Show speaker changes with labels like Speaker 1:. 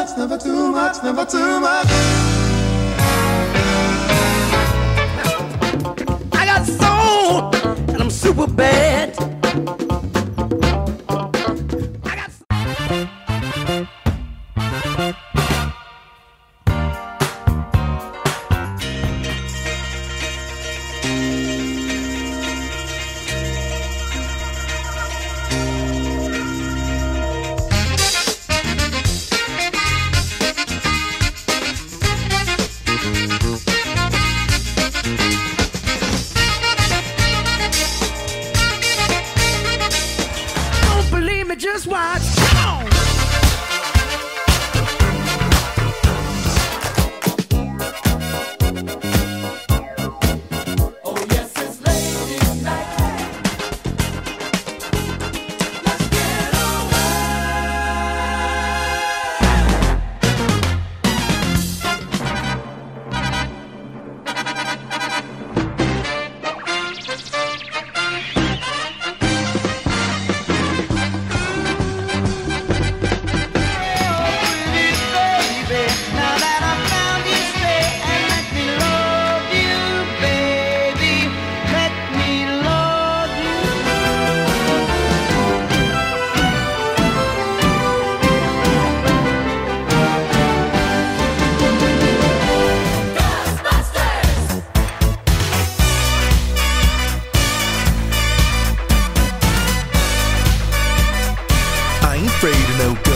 Speaker 1: much, never too much, never too much.
Speaker 2: I got soul, and I'm super bad. I got just watch.
Speaker 3: Afraid of no